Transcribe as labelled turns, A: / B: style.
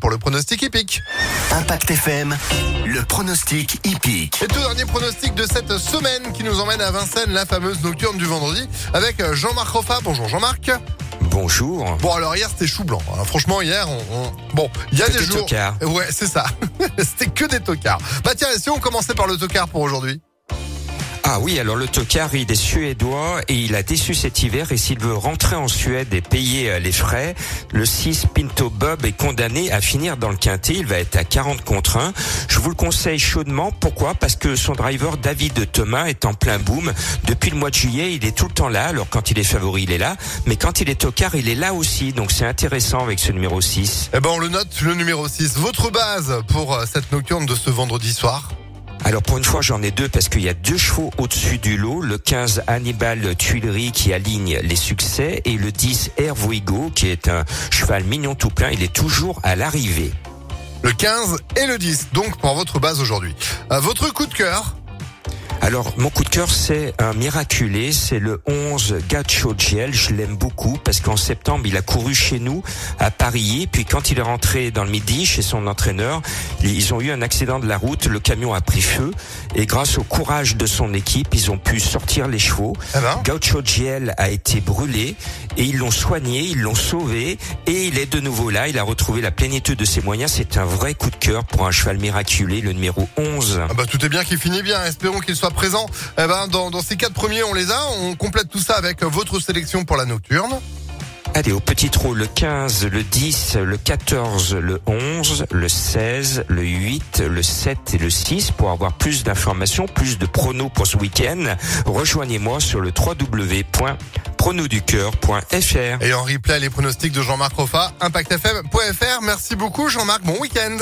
A: pour le pronostic hippique.
B: Impact FM, le pronostic hippique.
A: Et tout dernier pronostic de cette semaine qui nous emmène à Vincennes, la fameuse nocturne du vendredi, avec Jean-Marc Roffa. Bonjour Jean-Marc.
C: Bonjour.
A: Bon alors hier c'était chou blanc. Hein. Franchement hier on, bon il y a
C: Que
A: des,
C: des
A: jours
C: tocards.
A: ouais c'est ça c'était que des tocards. Bah tiens et si on commençait par le tocard pour aujourd'hui?
C: Ah oui, alors le tocard, il est suédois et il a déçu cet hiver et s'il veut rentrer en Suède et payer euh, les frais, le 6 Pinto Bob est condamné à finir dans le quintet. Il va être à 40 contre 1. Je vous le conseille chaudement. Pourquoi? Parce que son driver David Thomas est en plein boom. Depuis le mois de juillet, il est tout le temps là. Alors quand il est favori, il est là. Mais quand il est tocard, il est là aussi. Donc c'est intéressant avec ce numéro 6.
A: Eh ben on le note le numéro 6. Votre base pour euh, cette nocturne de ce vendredi soir.
C: Alors pour une fois j'en ai deux parce qu'il y a deux chevaux au-dessus du lot, le 15 Hannibal Tuileries qui aligne les succès et le 10 Hervoigo qui est un cheval mignon tout plein, il est toujours à l'arrivée.
A: Le 15 et le 10 donc pour votre base aujourd'hui. Euh, votre coup de cœur
C: Alors mon coup de cœur c'est un miraculé, c'est le 11 Gacho Giel, je l'aime beaucoup parce qu'en septembre il a couru chez nous à Paris, puis quand il est rentré dans le midi chez son entraîneur, ils ont eu un accident de la route, le camion a pris feu et grâce au courage de son équipe ils ont pu sortir les chevaux.
A: Eh ben
C: Gaucho Giel a été brûlé et ils l'ont soigné, ils l'ont sauvé et il est de nouveau là. Il a retrouvé la plénitude de ses moyens. C'est un vrai coup de cœur pour un cheval miraculé, le numéro 11.
A: Ah bah tout est bien qui finit bien. Espérons qu'il soit présent. Eh ben dans, dans ces quatre premiers on les a. On complète tout ça avec votre sélection pour la nocturne.
C: Allez, au petit trot, le 15, le 10, le 14, le 11, le 16, le 8, le 7 et le 6. Pour avoir plus d'informations, plus de pronos pour ce week-end, rejoignez-moi sur le www.pronoducœur.fr.
A: Et en replay les pronostics de Jean-Marc Roffa, impactfm.fr. Merci beaucoup Jean-Marc. Bon week-end.